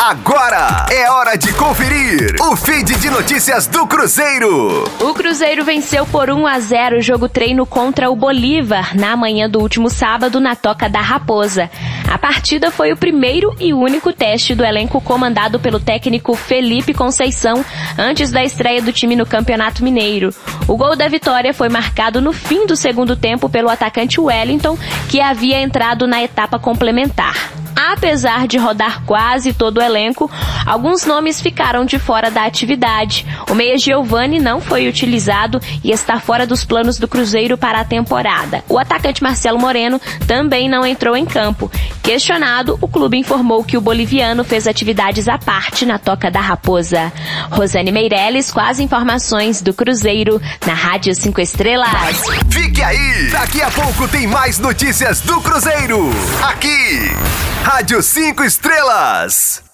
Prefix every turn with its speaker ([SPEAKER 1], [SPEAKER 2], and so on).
[SPEAKER 1] Agora é hora de conferir o feed de notícias do Cruzeiro.
[SPEAKER 2] O Cruzeiro venceu por 1 a 0 o jogo treino contra o Bolívar na manhã do último sábado na Toca da Raposa. A partida foi o primeiro e único teste do elenco comandado pelo técnico Felipe Conceição antes da estreia do time no Campeonato Mineiro. O gol da vitória foi marcado no fim do segundo tempo pelo atacante Wellington, que havia entrado na etapa complementar. Apesar de rodar quase todo o elenco, alguns nomes ficaram de fora da atividade. O meia Giovani não foi utilizado e está fora dos planos do Cruzeiro para a temporada. O atacante Marcelo Moreno também não entrou em campo. Questionado, o clube informou que o boliviano fez atividades à parte na Toca da Raposa. Rosane Meirelles com as informações do Cruzeiro na Rádio 5 Estrelas.
[SPEAKER 1] Fique aí! Daqui a pouco tem mais notícias do Cruzeiro. Aqui, Rádio 5 Estrelas.